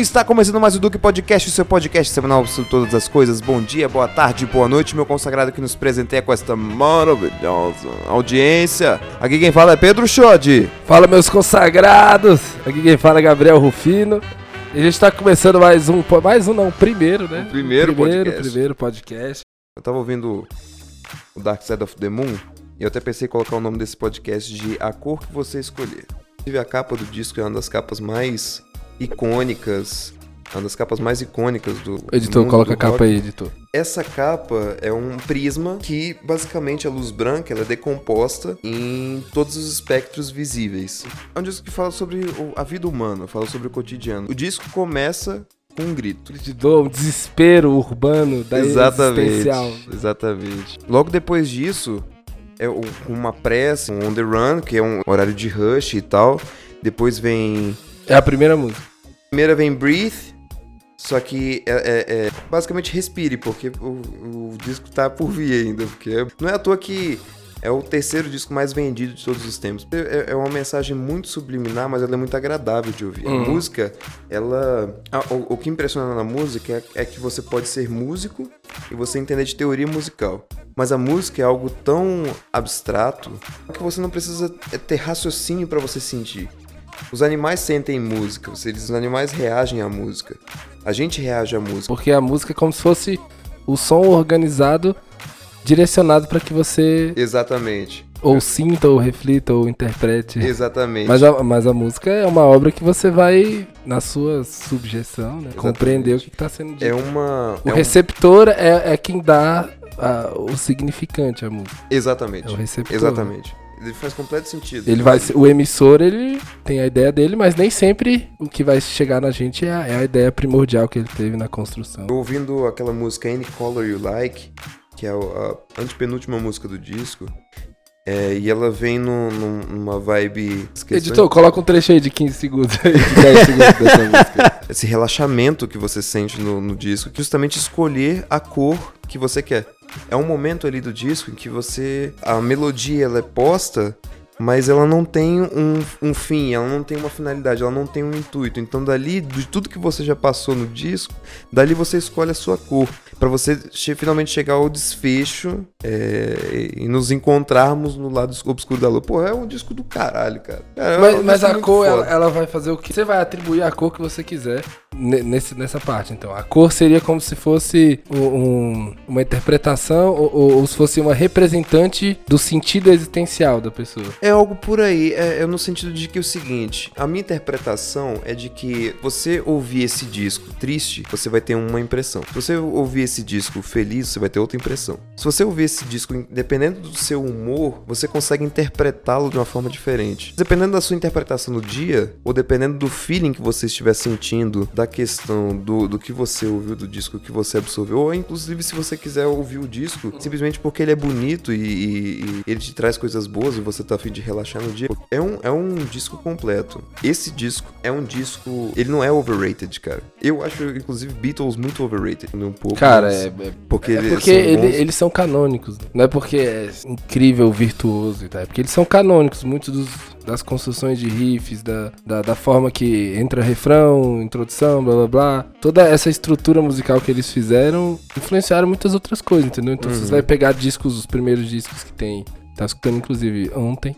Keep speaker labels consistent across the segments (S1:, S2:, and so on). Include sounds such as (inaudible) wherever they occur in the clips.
S1: Está começando mais o Duque Podcast, o seu podcast semanal sobre todas as coisas. Bom dia, boa tarde, boa noite, meu consagrado que nos presenteia com esta maravilhosa audiência. Aqui quem fala é Pedro Schode.
S2: Fala, meus consagrados! Aqui quem fala é Gabriel Rufino. E a gente tá começando mais um, mais um não, primeiro, né?
S1: O primeiro
S2: primeiro
S1: podcast.
S2: Primeiro podcast.
S1: Eu tava ouvindo o Dark Side of the Moon e eu até pensei em colocar o nome desse podcast de A Cor Que Você Escolher. Inclusive a capa do disco é uma das capas mais icônicas, uma das capas mais icônicas do
S2: Editor,
S1: mundo
S2: coloca a
S1: do
S2: capa
S1: rock.
S2: aí, editor.
S1: Essa capa é um prisma que basicamente a luz branca ela é decomposta em todos os espectros visíveis. É um disco que fala sobre a vida humana, fala sobre o cotidiano. O disco começa com um grito.
S2: Editor, um desespero urbano da existencial.
S1: Exatamente. Exatamente. Logo depois disso, é uma pressa, um on the run, que é um horário de rush e tal. Depois vem.
S2: É a primeira música.
S1: Primeira vem Breathe. Só que é, é- é basicamente respire, porque o, o disco tá por vir ainda. Porque é- não é à toa que é o terceiro disco mais vendido de todos os tempos. É, é uma mensagem muito subliminar, mas ela é muito agradável de ouvir. A
S2: Uhum.
S1: música, ela. a- o, o que impressiona na música é, é que você pode ser músico e você entender de teoria musical. Mas a música é algo tão abstrato que você não precisa ter raciocínio para você sentir. Os animais sentem música, os animais reagem à música. A gente reage à música.
S2: Porque a música é como se fosse o som organizado, direcionado pra que você
S1: Exatamente.
S2: ou sinta, ou reflita, ou interprete.
S1: Exatamente.
S2: Mas a, mas a música é uma obra que você vai, na sua subjeção, né, compreender o que, que tá sendo dito.
S1: é uma.
S2: O
S1: é um-
S2: receptor é, é quem dá a- o significante à música.
S1: Exatamente.
S2: É o receptor.
S1: Exatamente. Ele faz completo sentido.
S2: Ele vai, o emissor ele tem a ideia dele, mas nem sempre o que vai chegar na gente é a, é a ideia primordial que ele teve na construção.
S1: Ouvindo aquela música Any Color You Like, que é a antepenúltima música do disco. É, e ela vem num- num- numa vibe. esqueci-
S2: Editor, coloca um trecho aí de 15 segundos aí, de 10 segundos dessa (laughs) música.
S1: esse relaxamento que você sente no, no disco, que justamente escolher a cor que você quer. É um momento ali do disco em que você. A melodia ela é posta, mas ela não tem um, um fim, ela não tem uma finalidade, ela não tem um intuito. Então, dali, de tudo que você já passou no disco, dali você escolhe a sua cor. Pra você che- finalmente chegar ao desfecho é, e nos encontrarmos no lado obscuro da lua. Pô, é um disco do caralho, cara. É um
S2: Mas, mas a cor, ela, ela vai fazer o que? Você vai atribuir a cor que você quiser ne- nesse, nessa parte. Então, a cor seria como se fosse um- um- uma interpretação ou, ou- ou se fosse uma representante do sentido existencial da pessoa.
S1: É algo por aí, é, é no sentido de que é o seguinte, a minha interpretação é de que você ouvir esse disco triste, você vai ter uma impressão. Se você ouvir esse disco feliz, você vai ter outra impressão. Se você ouvir esse disco, dependendo do seu humor, você consegue interpretá-lo de uma forma diferente. Dependendo da sua interpretação no dia, ou dependendo do feeling que você estiver sentindo, da questão do, do que você ouviu do disco, que você absorveu, ou inclusive se você quiser ouvir o disco simplesmente porque ele é bonito e, e- e ele te traz coisas boas e você tá afim de relaxar no dia. É um, é um disco completo. Esse disco é um disco. Ele não é overrated, cara. Eu acho, inclusive, Beatles muito overrated. Um pouco.
S2: Cara, é, é-
S1: Porque,
S2: é
S1: eles
S2: porque
S1: são
S2: ele- eles são canônicos. Não é porque é incrível, virtuoso e tal. É porque eles são canônicos. Muitos dos- das construções de riffs, da, da, da forma que entra refrão, introdução, blá blá blá. Toda essa estrutura musical que eles fizeram influenciaram muitas outras coisas, entendeu? Então
S1: Uhum.
S2: você vai pegar discos, os primeiros discos que tem. Tá escutando, inclusive, ontem.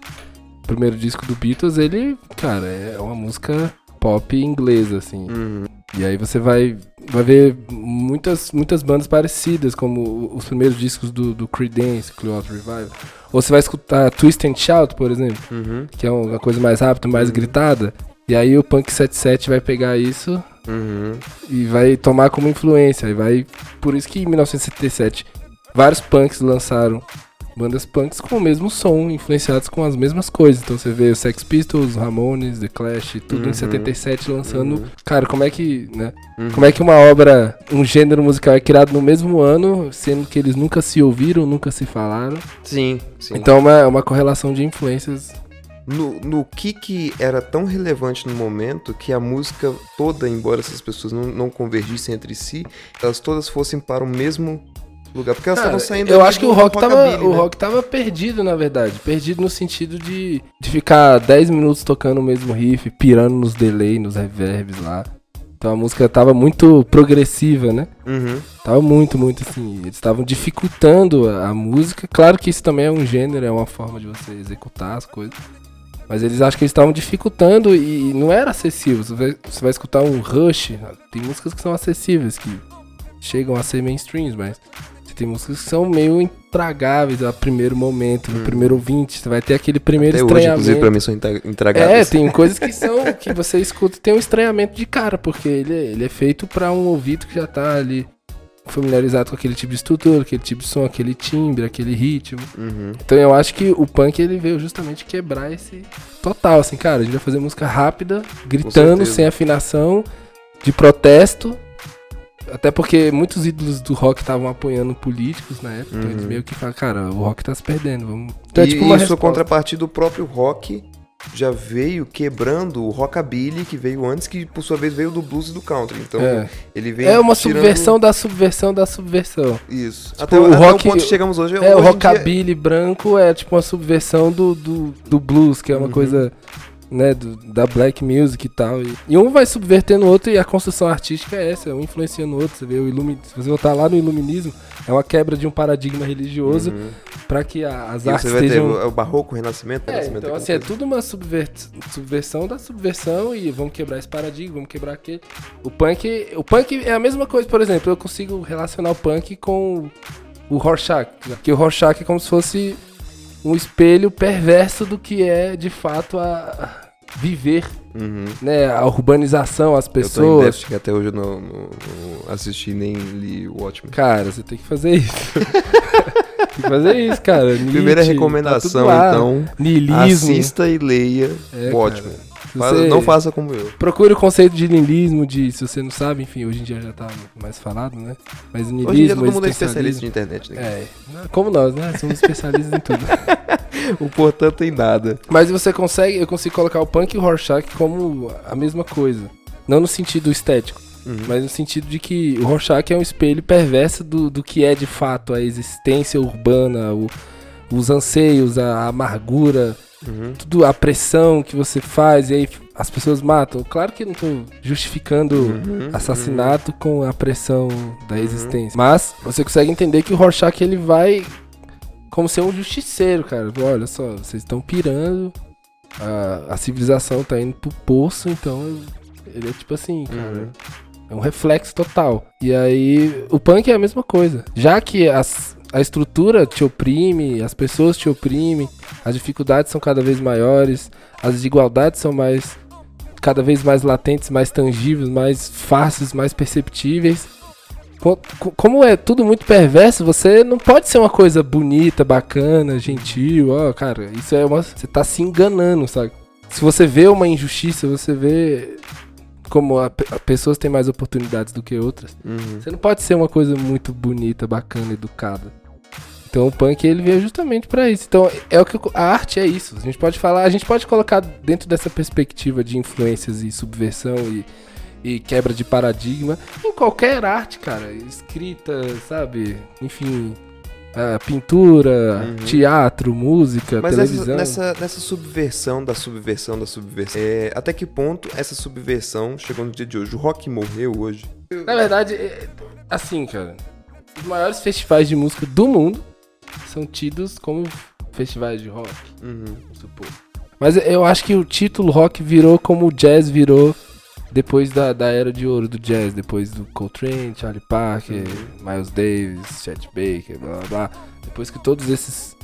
S2: O primeiro disco do Beatles, ele, cara, é uma música pop inglesa, assim.
S1: Uhum.
S2: E aí você vai, vai ver muitas, muitas bandas parecidas, como os primeiros discos do, do Creedence, Clearwater Revival. Ou você vai escutar Twist and Shout, por exemplo,
S1: Uhum.
S2: que é uma coisa mais rápida, mais gritada. E aí o Punk 77 vai pegar isso
S1: Uhum.
S2: e vai tomar como influência. E vai... Por isso que em 1977 vários punks lançaram bandas punks com o mesmo som, influenciados com as mesmas coisas. Então você vê Sex Pistols, Ramones, The Clash, tudo
S1: Uhum.
S2: em 77 lançando.
S1: Uhum.
S2: Cara, como é que, né?
S1: Uhum.
S2: Como é que uma obra, um gênero musical é criado no mesmo ano, sendo que eles nunca se ouviram, nunca se falaram?
S1: Sim, sim.
S2: Então é uma, é uma correlação de influências.
S1: No, no que que era tão relevante no momento que a música toda, embora essas pessoas não, não convergissem entre si, elas todas fossem para o mesmo lugar. Porque elas estavam saindo.
S2: eu acho que o rock, tava,
S1: rockabilly,
S2: o
S1: né?
S2: rock tava perdido, na verdade. Perdido no sentido de, de ficar 10 minutos tocando o mesmo riff, pirando nos delay, nos reverbs lá. Então a música tava muito progressiva, né?
S1: Uhum.
S2: Tava muito, muito assim. Eles estavam dificultando a, a música. Claro que isso também é um gênero, é uma forma de você executar as coisas. Mas eles acham que eles estavam dificultando e não era acessível. Você vai, você vai escutar um Rush, tem músicas que são acessíveis, que chegam a ser mainstreams, mas você tem músicas que são meio intragáveis a primeiro momento, no primeiro ouvinte. Você vai ter aquele primeiro
S1: Hum. Até hoje, inclusive,
S2: estranhamento.
S1: pra mim são intra-
S2: É,
S1: intragáveis.
S2: tem coisas que são que você escuta e tem um estranhamento de cara, porque ele, é- ele é feito pra um ouvido que já tá ali familiarizado com aquele tipo de estrutura, aquele tipo de som, aquele timbre, aquele ritmo.
S1: Uhum.
S2: Então eu acho que o punk ele veio justamente quebrar esse total, assim, cara, a gente vai fazer música rápida, gritando, sem afinação, de protesto. Até porque muitos ídolos do rock estavam apoiando políticos na época, então
S1: Uhum.
S2: eles meio que falam, cara, o rock tá se perdendo, vamos... Então é
S1: e
S2: tipo uma resposta.
S1: contrapartida do próprio rock já veio quebrando o rockabilly que veio antes, que por sua vez veio do blues e do country. Então
S2: É.
S1: ele vem
S2: É uma
S1: tirando
S2: subversão da subversão da subversão.
S1: Isso.
S2: Tipo,
S1: até
S2: o
S1: até
S2: rock-
S1: o ponto que chegamos hoje
S2: É, o
S1: hoje dia-
S2: rockabilly branco é tipo uma subversão do, do, do blues, que é uma
S1: Uhum.
S2: coisa, né, do- da black music e tal. E, e um vai subvertendo o outro e a construção artística é essa, um influenciando o outro. Você vê o ilumi, se você voltar lá no iluminismo, é uma quebra de um paradigma religioso
S1: Uhum.
S2: pra que a- as
S1: E
S2: artes
S1: você vai ter
S2: estejam...
S1: o, o barroco, o renascimento, o
S2: É,
S1: renascimento
S2: então
S1: é
S2: assim, é
S1: coisa.
S2: tudo uma subver- subversão da subversão e vamos quebrar esse paradigma, vamos quebrar aquele. O punk, o punk é a mesma coisa, por exemplo, eu consigo relacionar o punk com o Rorschach, que o Rorschach é como se fosse um espelho perverso do que é de fato a viver,
S1: Uhum.
S2: né, a urbanização, as
S1: Eu tô em
S2: pessoas.
S1: que até hoje eu não, não- não assisti nem li o Watchmen.
S2: Cara, você tem que fazer isso. (laughs) tem que fazer isso, cara.
S1: Primeira
S2: Nietzsche,
S1: recomendação,
S2: tá tudo lá.
S1: então,
S2: Niilismo.
S1: assista e leia
S2: É,
S1: o Watchmen.
S2: cara. Você-
S1: Não faça como eu.
S2: Procure o conceito de niilismo, de, se você não sabe, enfim, hoje em dia já tá mais falado, né? Mas niilismo,
S1: Hoje em dia todo mundo é especialista de internet, né?
S2: É, como nós, né? Somos especialistas em tudo. (laughs)
S1: O portanto em nada.
S2: Mas você consegue, eu consigo colocar o punk e o Rorschach como a mesma coisa. Não no sentido estético,
S1: Uhum.
S2: mas no sentido de que o Rorschach é um espelho perverso do, do que é de fato a existência urbana, o- os anseios, a amargura,
S1: Uhum.
S2: tudo a pressão que você faz e aí as pessoas matam. Claro que eu não tô justificando
S1: Uhum.
S2: assassinato com a pressão da existência. Mas você consegue entender que o Rorschach ele vai como ser um justiceiro, cara. Olha só, vocês estão pirando, a, a civilização tá indo pro poço, então ele é tipo assim, cara.
S1: Uhum.
S2: É um reflexo total. E aí, o punk é a mesma coisa. Já que as- a estrutura te oprime, as pessoas te oprimem, as dificuldades são cada vez maiores, as desigualdades são mais cada vez mais latentes, mais tangíveis, mais fáceis, mais perceptíveis. Co- co- Como é tudo muito perverso, você não pode ser uma coisa bonita, bacana, gentil, ó, cara, isso é uma. Você tá se enganando, sabe? Se você vê uma injustiça, você vê como a, a pessoas têm mais oportunidades do que outras.
S1: Uhum.
S2: Você não pode ser uma coisa muito bonita, bacana, educada. Então o punk ele veio justamente pra isso. Então é o que a arte é isso. A gente pode falar, a gente pode colocar dentro dessa perspectiva de influências e subversão e, e quebra de paradigma em qualquer arte, cara, escrita, sabe? Enfim, ah, pintura,
S1: Uhum.
S2: teatro, música,
S1: Mas
S2: televisão.
S1: nessa, nessa, nessa subversão da subversão da subversão, é, até que ponto essa subversão chegou no dia de hoje? O rock morreu hoje?
S2: Na verdade, é- assim, cara, os maiores festivais de música do mundo são tidos como festivais de rock.
S1: Uhum.
S2: supor. Mas eu acho que o título rock virou como o jazz virou depois da, da era de ouro do jazz, depois do Coltrane, Charlie Parker, Miles Davis, Chet Baker, blá blá blá. Depois que todos esses.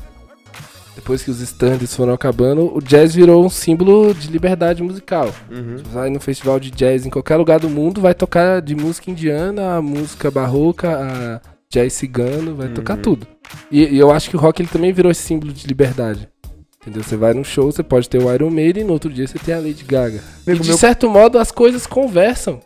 S2: Depois que os standards foram acabando, o jazz virou um símbolo de liberdade musical.
S1: Uhum.
S2: Você vai no festival de jazz em qualquer lugar do mundo, vai tocar de música indiana, a música barroca, a jazz cigano, vai tocar
S1: Uhum.
S2: tudo. E, e eu acho que o rock ele também virou esse símbolo de liberdade. Entendeu? Você vai num show, você pode ter o Iron Maiden e no outro dia você tem a Lady Gaga. E
S1: Amigo
S2: de
S1: meu-
S2: certo modo as coisas conversam.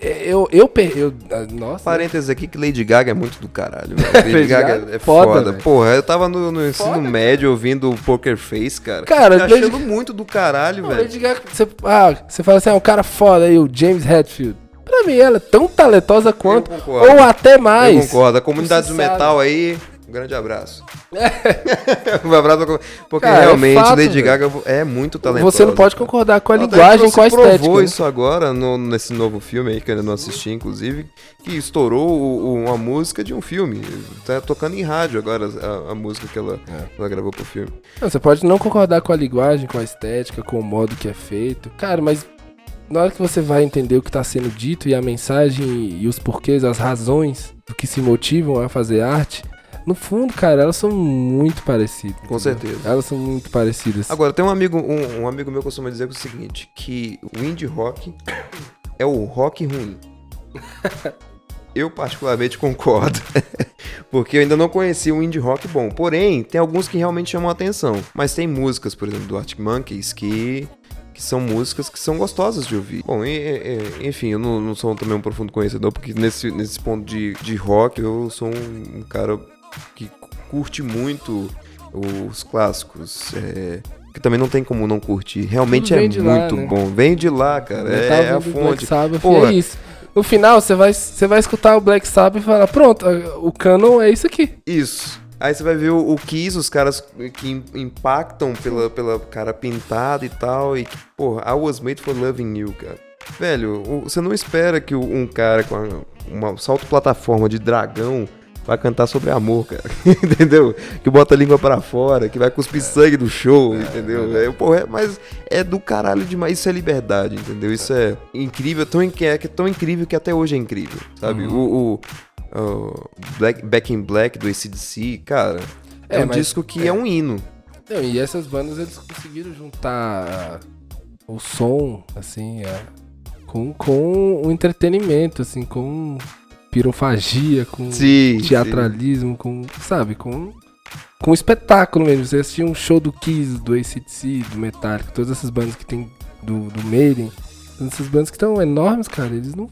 S2: É, Eu, eu, per- eu, ah, nossa.
S1: Parênteses aqui que Lady Gaga é muito do caralho, (laughs) velho. Lady Gaga é
S2: é foda,
S1: foda. Porra, eu tava no, no ensino
S2: Foda,
S1: médio ouvindo o Poker Face, cara.
S2: Cara,
S1: achando
S2: Lady-
S1: muito do caralho,
S2: Não,
S1: velho.
S2: Lady Gaga, você, ah, você fala assim, ah, um cara foda aí, o James Hetfield. Pra mim, ela é tão talentosa quanto, ou até
S1: Eu
S2: mais.
S1: concordo. A comunidade do metal aí Um grande abraço. (laughs) um abraço porque
S2: Cara, é
S1: realmente
S2: fato,
S1: Lady. Gaga é muito talentosa.
S2: Você não pode concordar com a
S1: Ela
S2: linguagem, com a
S1: provou
S2: estética. né?
S1: isso agora no- nesse novo filme aí, que eu ainda não assisti, inclusive, que estourou o- o- uma música de um filme. Tá tocando em rádio agora a, a música que ela,
S2: É.
S1: ela gravou pro filme.
S2: Não, você pode não concordar com a linguagem, com a estética, com o modo que é feito. Cara, mas na hora que você vai entender o que tá sendo dito e a mensagem e os porquês, as razões do que se motivam a fazer arte, no fundo, cara, elas são muito parecidas.
S1: Com
S2: entendeu?
S1: certeza.
S2: Elas são muito parecidas.
S1: Agora, tem um amigo, um, um amigo meu que costuma dizer o seguinte, que o indie rock é o rock ruim. (laughs) Eu particularmente concordo, (laughs) porque eu ainda não conheci um indie rock bom. Porém, tem alguns que realmente chamam a atenção. Mas tem músicas, por exemplo, do Arctic Monkeys, que, que são músicas que são gostosas de ouvir. Bom, e- e- enfim, eu não, não sou também um profundo conhecedor, porque nesse, nesse ponto de, de rock eu sou um, um cara que curte muito os clássicos. é, que também não tem como não curtir. Realmente é
S2: de lá,
S1: muito
S2: né?
S1: bom. Vem de lá, cara.
S2: Eu
S1: É, é a fonte.
S2: Sabbath, e é isso. No final, você vai, você vai escutar o Black Sabbath e falar, pronto, o canon é isso aqui.
S1: Isso. Aí você vai ver o, o Kiss, os caras que im- impactam pela, pela cara pintada e tal. E porra, I was made for loving you, cara. Velho, você não espera que um cara com a- uma salto plataforma de dragão vai cantar sobre amor, cara. (laughs) entendeu? Que bota a língua pra fora, que vai cuspir sangue do show, entendeu? É, porra, é- mas é do caralho demais. Isso é liberdade, entendeu? Isso é incrível, tão, é, é tão incrível que até hoje é incrível, sabe? O, o- o Black, Back in Black do ACDC, cara, é,
S2: É,
S1: um
S2: mas-
S1: disco que é.
S2: é.
S1: um hino.
S2: Não, e essas bandas eles conseguiram juntar o som, assim, é, com, com o entretenimento, assim, com pirofagia, com
S1: Sim.
S2: teatralismo, com, sabe, com, com espetáculo mesmo. Você assistir um show do Kiss, do ACDC, do Metallica, todas essas bandas que tem do, do Maiden, todas essas bandas que estão enormes, cara, eles não,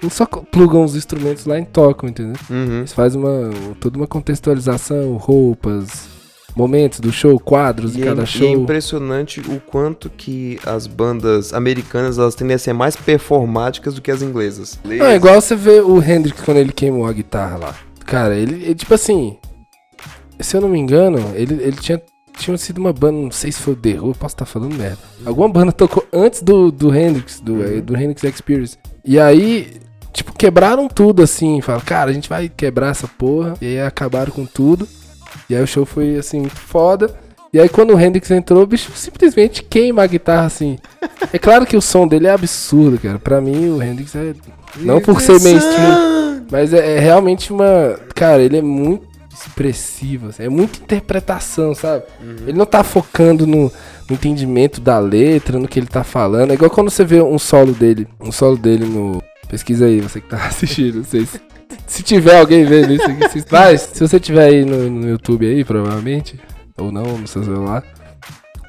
S2: não só plugam os instrumentos lá e tocam, entendeu?
S1: Uhum.
S2: Eles fazem uma, toda uma contextualização, roupas, momentos do show, quadros de
S1: E é,
S2: cada
S1: e é
S2: show.
S1: impressionante o quanto que as bandas americanas elas tendem a ser mais performáticas do que as inglesas.
S2: Não, é igual você vê o Hendrix quando ele queimou a guitarra lá. Cara, ele, ele, tipo assim. Se eu não me engano, ele, ele tinha, tinha sido uma banda, não sei se foi o The Who, eu posso estar falando merda. Alguma banda tocou antes do, do Hendrix, do,
S1: Uhum.
S2: eh, do Hendrix Experience. E aí, tipo, quebraram tudo assim. Falaram, cara, a gente vai quebrar essa porra. E aí acabaram com tudo. E aí o show foi assim, foda. E aí quando o Hendrix entrou, o bicho simplesmente queima a guitarra assim. É claro que o som dele é absurdo, cara. Pra mim, o Hendrix é. Não por ser mainstream, mas é, é realmente uma. Cara, ele é muito expressivo, assim, é muita interpretação, sabe? Ele não tá focando no, no entendimento da letra, no que ele tá falando. É igual quando você vê um solo dele, um solo dele no. Pesquisa aí, você que tá (laughs) assistindo, não sei (laughs) se. Tiver alguém vendo isso aqui, se, (laughs) vai, se você tiver aí no, no YouTube aí, provavelmente, ou não, no seu celular,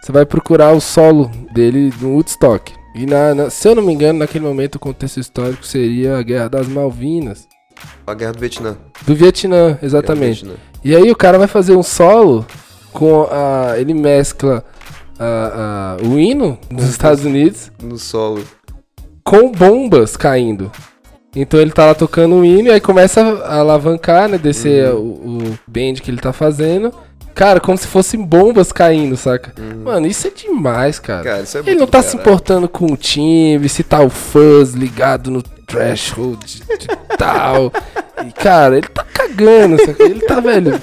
S2: você vai procurar o solo dele no Woodstock. E na, na- se eu não me engano, naquele momento o contexto histórico seria a Guerra das Malvinas.
S1: A Guerra do Vietnã.
S2: Do Vietnã,
S1: Guerra do
S2: exatamente.
S1: Vietnã.
S2: E aí o cara vai fazer um solo com a. Ele mescla a- a- o hino dos Estados Unidos
S1: No solo.
S2: com bombas caindo. Então ele tá lá tocando o hino e aí começa a alavancar, né? Descer o, o band que ele tá fazendo. Cara, como se fossem bombas caindo, saca? Mano, isso é demais, cara.
S1: Cara, é
S2: ele não tá se importando com o time, se tá o fuzz ligado no threshold de, de tal. (laughs) E, cara, ele tá cagando, saca? Ele tá, velho.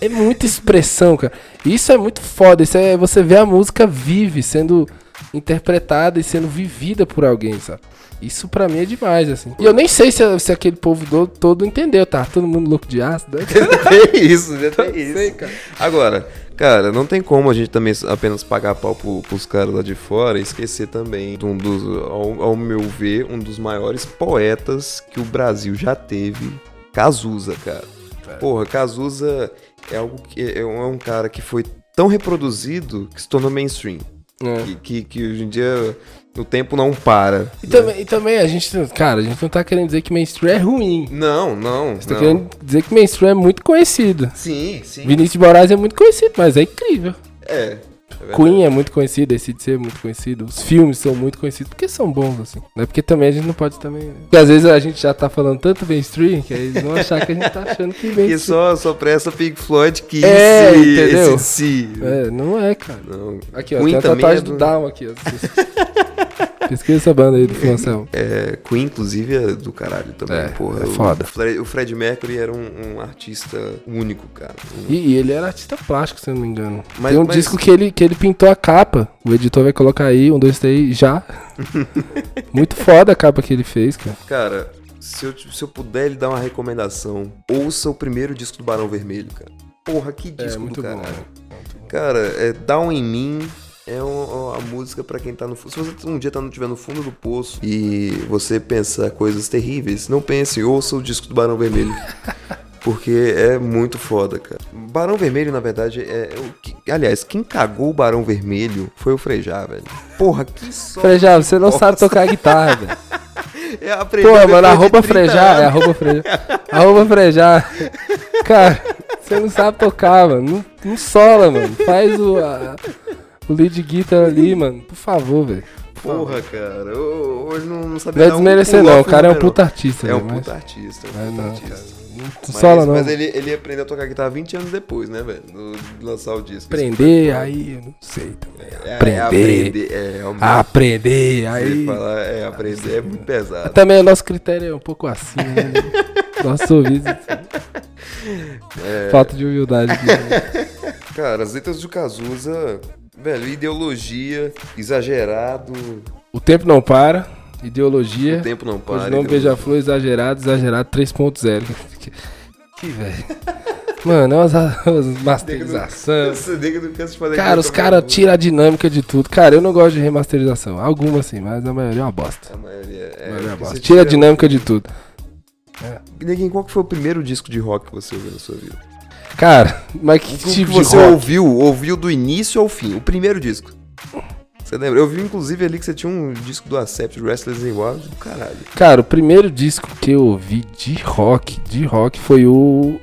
S2: É muita expressão, cara. Isso é muito foda. Isso é você vê a música vive, sendo interpretada e sendo vivida por alguém, sabe? Isso pra mim é demais, assim. E eu nem sei se, se aquele povo do- todo entendeu, tá? Todo mundo louco de ácido. né? (laughs)
S1: tem isso, já tem isso.
S2: sei, cara.
S1: Agora, cara, não tem como a gente também apenas pagar pau pro, pros caras lá de fora e esquecer também de um dos, ao, ao meu ver, um dos maiores poetas que o Brasil já teve, Cazuza, cara. Porra, Cazuza é algo que é um é um cara que foi tão reproduzido que se tornou mainstream.
S2: É.
S1: Que, que, que hoje em dia o tempo não para.
S2: E também, e também a gente, cara, a gente não tá querendo dizer que mainstream é ruim.
S1: Não, não.
S2: Você tá
S1: não.
S2: querendo dizer que mainstream é muito conhecido.
S1: Sim, sim.
S2: Vinícius de Moraes é muito conhecido, mas é incrível.
S1: É. verdade.
S2: Queen é muito conhecido, esse de ser muito conhecido. Os filmes são muito conhecidos porque são bons, assim. Não é porque também a gente não pode também. Né? Porque às vezes a gente já tá falando tanto mainstream que aí eles vão achar que a gente tá achando que (laughs) mainstream.
S1: só, só presta Pink Floyd que
S2: É,
S1: esse,
S2: entendeu?
S1: esse.
S2: É, não é, cara.
S1: Não.
S2: Aqui, ó,
S1: Queen
S2: tem a tatuagem
S1: é
S2: do
S1: do-
S2: Down aqui, ó. (laughs) Pesquisa essa banda aí do Função. (laughs)
S1: É, Queen, inclusive, é do caralho também,
S2: É,
S1: porra.
S2: é foda.
S1: O Fred, o Fred Mercury era um, um artista único, cara. Um-
S2: E, e ele era artista plástico, se eu não me engano.
S1: Mas-
S2: Tem um
S1: mas-
S2: disco que ele, que ele pintou a capa. O editor vai colocar aí, um, dois, três, já. (laughs) Muito foda a capa que ele fez, cara.
S1: Cara, se eu, se eu puder lhe dar uma recomendação, ouça o primeiro disco do Barão Vermelho, cara. Porra, que
S2: É,
S1: disco
S2: muito
S1: do
S2: bom.
S1: caralho.
S2: né?
S1: Cara, é Down em Mim é uma, uma música pra quem tá no fundo. Se você um dia tá, estiver no fundo do poço e você pensa coisas terríveis, não pense, ouça o disco do Barão Vermelho. (laughs) Porque é muito foda, cara. Barão Vermelho, na verdade, é o que. Aliás, quem cagou o Barão Vermelho foi o Frejá, velho. Porra, que só.
S2: Frejá, você não sabe tocar guitarra, (laughs) velho.
S1: É aprender
S2: Pô, mano, arroba
S1: 30
S2: frejar, é arroba frejar. Arroba frejar. (laughs) Cara, você não sabe tocar, mano. Não, não sola, mano. Faz o, a- o lead guitar ali, (laughs) mano. Por favor, velho.
S1: Porra, cara. eu- Hoje não, não sabia
S2: Não é
S1: um
S2: desmerecer,
S1: pulo
S2: não. O cara é um puta artista,
S1: É um puta artista, é um puta
S2: não,
S1: artista.
S2: cara. Não
S1: Mas,
S2: sola, não.
S1: mas ele, ele aprendeu a tocar guitarra 20 anos depois, né, velho? do- De lançar o disco.
S2: Aprender, aí, eu não sei também.
S1: É,
S2: aprender.
S1: É, aprender. É, realmente.
S2: Aprender,
S1: Você
S2: aí.
S1: falar, é, aprender é muito pesado.
S2: Também o nosso critério é um pouco assim, né? (laughs) Nosso ouvido.
S1: É,
S2: Falta de humildade aqui. né? (laughs)
S1: Cara, as letras do Cazuza, velho, ideologia, exagerado,
S2: O tempo não para. Ideologia.
S1: o tempo não para.
S2: Não
S1: ideologia.
S2: beija-flor exagerado, exagerado 3.0. Que, velho. (laughs) Mano, é (laughs)
S1: não (laughs) cansa de fazer
S2: Cara, os caras tiram a dinâmica de tudo. Cara, eu não gosto de remasterização. Algumas sim, mas a maioria é uma bosta.
S1: A maioria
S2: A
S1: é.
S2: maioria é uma bosta.
S1: você
S2: Tira a dinâmica de tudo.
S1: Neguinho, qual que foi o primeiro disco de rock que você ouviu na sua vida?
S2: Cara, mas que
S1: que
S2: tipo de
S1: você
S2: rock?
S1: ouviu, ouviu do início ao fim, o primeiro disco. Você lembra? Eu vi inclusive ali que você tinha um disco do Accept, Restless and Wild, do caralho.
S2: Cara, o primeiro disco que eu ouvi de rock, de rock, foi o.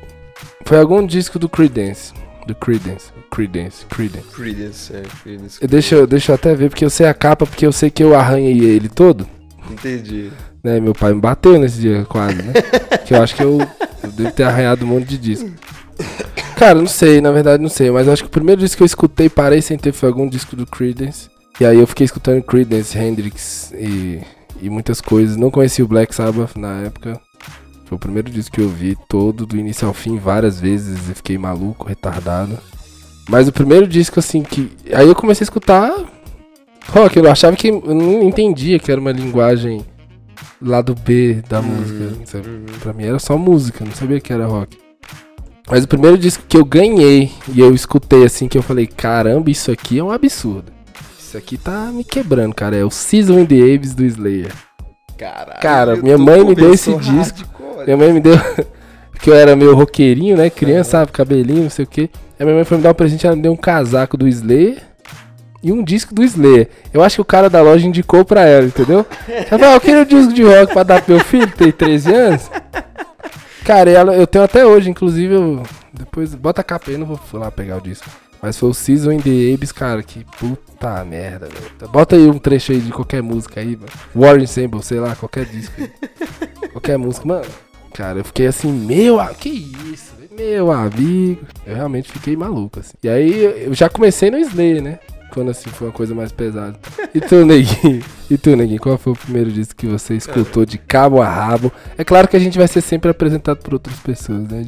S2: Foi algum disco do Creedence. Do Creedence. Creedence, Creedence.
S1: Creedence, é, Creedence.
S2: Deixa, eu- deixa eu até ver, porque eu sei a capa, porque eu sei que eu arranhei ele todo.
S1: Entendi.
S2: Né, meu pai me bateu nesse dia quase, né? (laughs) que eu acho que eu, eu devo ter arranhado um monte de disco. Cara, não sei, na verdade não sei, mas acho que o primeiro disco que eu escutei, parei sem ter, foi algum disco do Creedence. E aí eu fiquei escutando Creedence, Hendrix e, e muitas coisas. Não conheci o Black Sabbath na época. Foi o primeiro disco que eu vi todo, do início ao fim, várias vezes. Eu fiquei maluco, retardado. Mas o primeiro disco, assim, que. Aí eu comecei a escutar rock. Eu achava que. Eu não entendia que era uma linguagem lado B da
S1: Uhum,
S2: música. sabe?
S1: uhum.
S2: Pra mim era só música, não sabia que era rock. Mas o primeiro disco que eu ganhei e eu escutei assim, que eu falei, caramba, isso aqui é um absurdo. Isso aqui tá me quebrando, cara. É o Season in the Abyss do Slayer.
S1: Caralho.
S2: Cara, minha mãe me deu esse disco. Minha mãe me deu. Porque eu era meio roqueirinho, né? Criança, sabe? Cabelinho, não sei o quê. Aí minha mãe foi me dar um presente, ela me deu um casaco do Slayer e um disco do Slayer. Eu acho que o cara da loja indicou pra ela, entendeu? Ela falou, ah, eu queria um disco de rock pra dar pro meu filho, tem 13 anos. Cara, ela, eu tenho até hoje, inclusive, eu. Depois, bota a capa aí, eu não vou lá pegar o disco. Mas foi o Season in the Abyss, cara, que puta merda, velho. Bota aí um trecho aí de qualquer música aí, mano. Warren Sample, sei lá, qualquer disco aí. (laughs) qualquer música, mano. Cara, eu fiquei assim, meu, que isso, meu amigo. Eu realmente fiquei maluco, assim. E aí, eu já comecei no Slayer, né? Quando assim foi uma coisa mais pesada. E tu, Neguinho? E tu, Neguinho? Qual foi o primeiro disco que você escutou de cabo a rabo? É claro que a gente vai ser sempre apresentado por outras pessoas, né?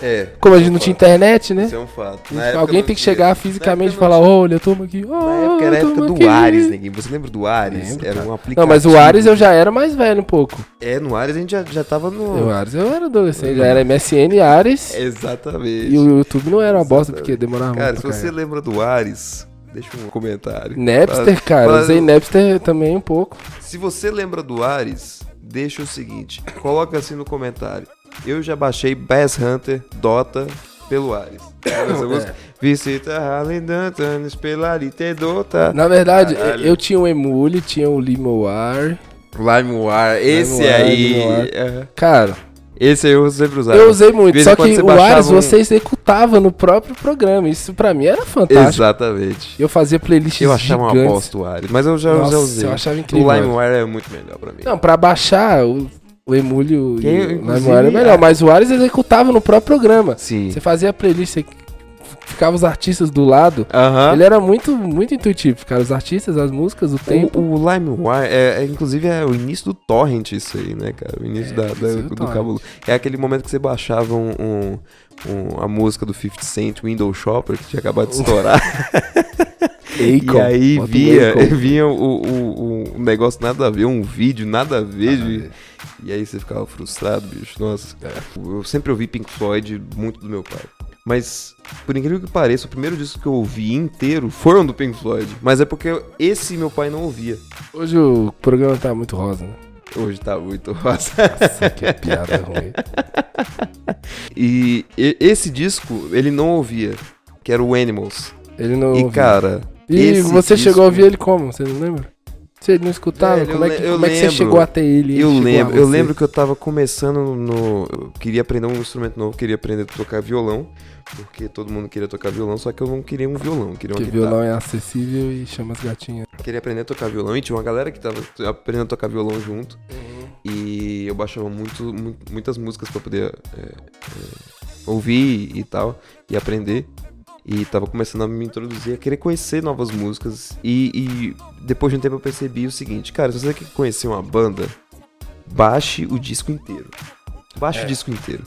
S1: É.
S2: Como a gente
S1: é
S2: não
S1: um
S2: tinha
S1: fato.
S2: internet, né?
S1: Isso é um fato. Na
S2: alguém
S1: não
S2: tem que
S1: tinha.
S2: chegar fisicamente e falar,
S1: não tinha.
S2: olha, toma aqui.
S1: Na época era a época do
S2: aqui.
S1: Ares, neguinho. Você lembra do Ares?
S2: Lembro,
S1: era
S2: cara.
S1: um aplicativo.
S2: Não, mas o Ares eu já era mais velho um pouco.
S1: É, no Ares a gente já, já tava no.
S2: O Ares eu era adolescente, já era MSN Ares.
S1: Exatamente.
S2: E o YouTube não era uma bosta,
S1: Exatamente.
S2: porque demorava
S1: Cara,
S2: muito.
S1: se
S2: pra
S1: você lembra do Ares, deixa um comentário.
S2: Napster, cara,
S1: Fala-
S2: usei Napster também um pouco.
S1: Se você lembra do Ares, deixa o seguinte, coloca assim no comentário. Eu já baixei Bass Hunter Dota pelo Ares. Essa (laughs) música? Visita Danton, Spelarite Dota.
S2: Na verdade,
S1: Caralho.
S2: eu tinha o Emule, tinha o Limoar.
S1: LimeWire, esse
S2: LimeWire,
S1: aí.
S2: LimeWire.
S1: é.
S2: Cara,
S1: Esse aí eu sempre usava.
S2: Eu usei
S1: De
S2: muito, só que o Ares
S1: um-
S2: você executava no próprio programa. Isso pra mim era fantástico.
S1: Exatamente.
S2: Eu fazia playlists
S1: Eu achava uma
S2: gigantes.
S1: bosta o Ares, mas eu já,
S2: Nossa,
S1: já usei.
S2: eu achava incrível.
S1: O LimeWire é muito melhor pra mim.
S2: Não, pra baixar o, o Emulio e o LimeWire é melhor,
S1: é-
S2: mas o Ares executava no próprio programa.
S1: Sim.
S2: Você fazia a playlist, você ficava os artistas do lado. Ele era muito, muito intuitivo, cara. Os artistas, as músicas, o tempo.
S1: O, o LimeWire, é, é, inclusive, é o início do torrent isso aí, né, cara? O início
S2: É,
S1: da, da- do
S2: torrent.
S1: cabo. É aquele momento que você baixava um, um- um- a música do 50 Cent, Window Shopper, que tinha acabado de estourar. (laughs)
S2: Akon,
S1: e aí via, (laughs) vinha o, o, o negócio nada a ver, um vídeo nada a ver.
S2: Nada a
S1: de-
S2: ver.
S1: E aí você ficava frustrado, bicho. Nossa, cara. Eu sempre ouvi Pink Floyd muito do meu pai. Mas, por incrível que pareça, o primeiro disco que eu ouvi inteiro foram do Pink Floyd. Mas é porque esse meu pai não ouvia.
S2: Hoje o programa tá muito rosa, né?
S1: Hoje tá muito rosa.
S2: Nossa, que piada ruim.
S1: E, esse disco, ele não ouvia, que era o Animals.
S2: Ele não.
S1: E,
S2: ouvia.
S1: cara.
S2: E você
S1: disco-
S2: chegou a ouvir ele como? Você não lembra? Você não escutava?
S1: Velho,
S2: como é que,
S1: eu
S2: como é que você
S1: lembro.
S2: chegou até ele? ele
S1: Eu lembro, eu lembro que eu tava começando no. Eu queria aprender um instrumento novo, queria aprender a tocar violão. Porque todo mundo queria tocar violão, só que eu não queria um violão, queria
S2: Porque
S1: guitarra.
S2: violão é acessível e chama as gatinhas.
S1: Queria aprender a tocar violão e tinha uma galera que tava aprendendo a tocar violão junto. E eu baixava muito, mu- muitas músicas pra poder é, é, ouvir e tal, e aprender. E tava começando a me introduzir, a querer conhecer novas músicas. E, e depois de um tempo eu percebi o seguinte, cara, se você quer conhecer uma banda, baixe o disco inteiro. Baixe
S2: É.
S1: o disco inteiro.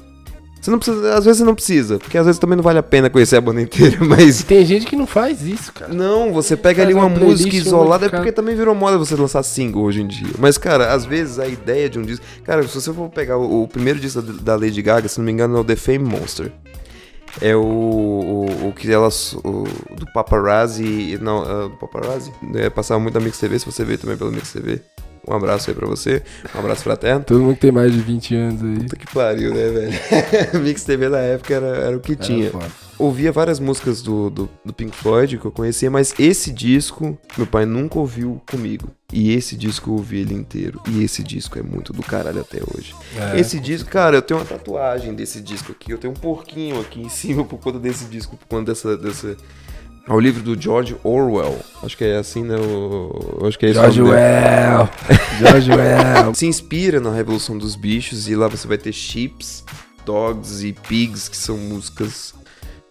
S1: Você não precisa, às vezes você não precisa, porque às vezes também não vale a pena conhecer a banda inteira, (laughs) mas
S2: E tem gente que não faz isso, cara.
S1: não, você pega ali uma música isolada, é porque também virou moda você lançar single hoje em dia. Mas, cara, às vezes a ideia de um disco. Cara, se você for pegar o, o primeiro disco da, da Lady Gaga, se não me engano, é o The Fame Monster. É o, o, o que ela. O, do Paparazzi. Não, é, do Paparazzi? É, passava muito na Mix TV, se você veio também pelo Mix TV. Um abraço aí pra você. Um abraço fraterno.
S2: Todo mundo que tem mais de 20 anos aí.
S1: Puta que pariu, né, velho? (laughs) Mix TV na época era, era o que
S2: Era
S1: tinha
S2: foda.
S1: Ouvia várias músicas do, do, do Pink Floyd que eu conhecia, mas esse disco meu pai nunca ouviu comigo. E esse disco eu ouvi ele inteiro. E esse disco é muito do caralho até hoje.
S2: É.
S1: Esse disco, cara, eu tenho uma tatuagem desse disco aqui. Eu tenho um porquinho aqui em (laughs) cima por conta desse disco, por conta dessa. dessa... É o livro do George Orwell. Acho que é assim, né? O... Acho que é esse o
S2: George
S1: nome dele.
S2: Well. (laughs) George Well.
S1: Se inspira na Revolução dos Bichos e lá você vai ter Sheeps, Dogs e Pigs, que são músicas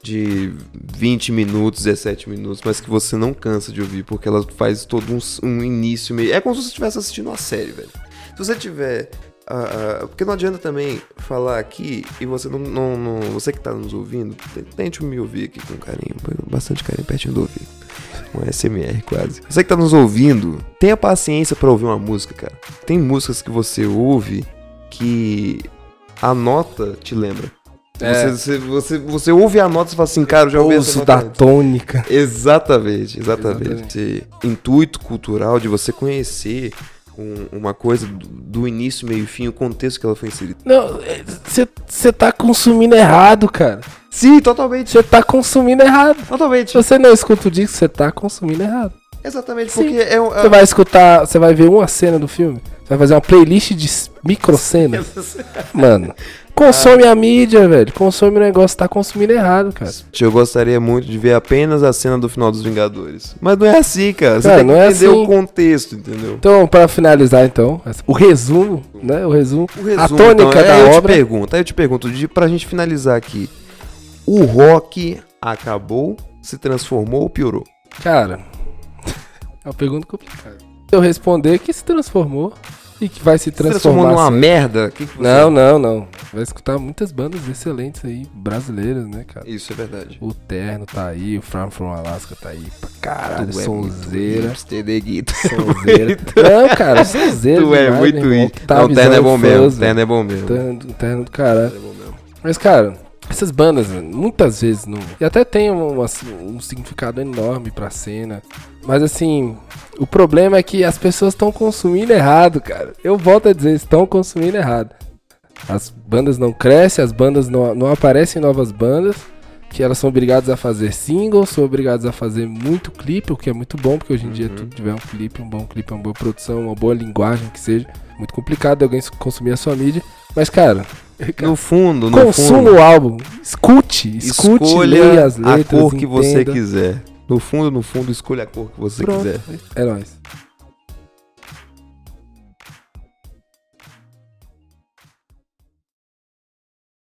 S1: de 20 minutos, 17 minutos, mas que você não cansa de ouvir, porque ela faz todo um, um início meio. É como se você estivesse assistindo uma série, velho. Se você tiver. ah, ah, porque não adianta também falar aqui e você não. não- não- você que tá nos ouvindo, te- tente me ouvir aqui com carinho, bastante carinho pertinho do ouvido. Um SMR quase. Você que tá nos ouvindo, tenha paciência pra ouvir uma música, cara. Tem músicas que você ouve que a nota te lembra.
S2: É.
S1: Você, você, você, ouve a nota e fala assim, cara, eu já ouvi essa nota
S2: da
S1: antes.
S2: tônica.
S1: Exatamente, exatamente.
S2: Exatamente.
S1: Esse intuito cultural de você conhecer um- uma coisa do, do início, meio e fim, o contexto que ela foi inserida.
S2: Não, você tá consumindo errado, cara.
S1: Sim, totalmente.
S2: Você tá consumindo errado.
S1: Totalmente.
S2: Se você não escuta o disco, você tá consumindo errado.
S1: Exatamente,
S2: Sim.
S1: porque é um.
S2: Você vai escutar, você vai ver uma cena do filme, você vai fazer uma playlist de microcenas. (laughs) Mano, consome a mídia, velho. Consome o negócio, tá consumindo errado, cara.
S1: Eu gostaria muito de ver apenas a cena do final dos Vingadores. Mas não é assim, cara. Você
S2: Cara,
S1: tem que
S2: é
S1: entender
S2: assim.
S1: o contexto, entendeu?
S2: Então, pra finalizar, então, o resumo, né? O resumo.
S1: O resumo,
S2: a tônica
S1: então,
S2: da
S1: aí eu
S2: obra.
S1: te pergunto, aí eu te pergunto, de, pra gente finalizar aqui. O rock acabou, se transformou ou piorou?
S2: Cara, (laughs) é uma pergunta complicada. Se eu responder que se transformou e que vai se
S1: Se transformou
S2: transformar.
S1: numa
S2: sim.
S1: merda? Que que você-
S2: Não, não, não. Vai escutar muitas bandas excelentes aí, brasileiras, né, cara?
S1: Isso é verdade.
S2: O Terno tá aí, o From From Alaska tá aí pra caralho,
S1: Tu é muito
S2: sonzeira. Sonzeira. (laughs) Não, cara, sonzeira.
S1: Tu é
S2: demais,
S1: muito
S2: meu irmão.
S1: hipster.
S2: Tá
S1: Não, o terno é bom mesmo. O terno é bom mesmo.
S2: Terno, terno do caralho.
S1: É bom mesmo.
S2: Mas, cara, essas bandas, muitas vezes não. E até tem um, um significado enorme pra cena. Mas assim, o problema é que as pessoas estão consumindo errado, cara. Eu volto a dizer, estão consumindo errado. As bandas não crescem, as bandas não, não aparecem novas bandas. Que elas são obrigadas a fazer singles, são obrigadas a fazer muito clipe, o que é muito bom, porque hoje em dia
S1: Uhum.
S2: tudo tiver um clipe, um bom clipe, uma boa produção, uma boa linguagem que seja. Muito complicado de alguém consumir a sua mídia. Mas, cara,
S1: No fundo, no
S2: Consuma
S1: fundo,
S2: o álbum. Escute, escute, leia
S1: escolha
S2: as letras.
S1: a cor que você
S2: entenda.
S1: quiser. No fundo, no fundo, escolha a cor que você
S2: Pronto.
S1: quiser.
S2: É nóis.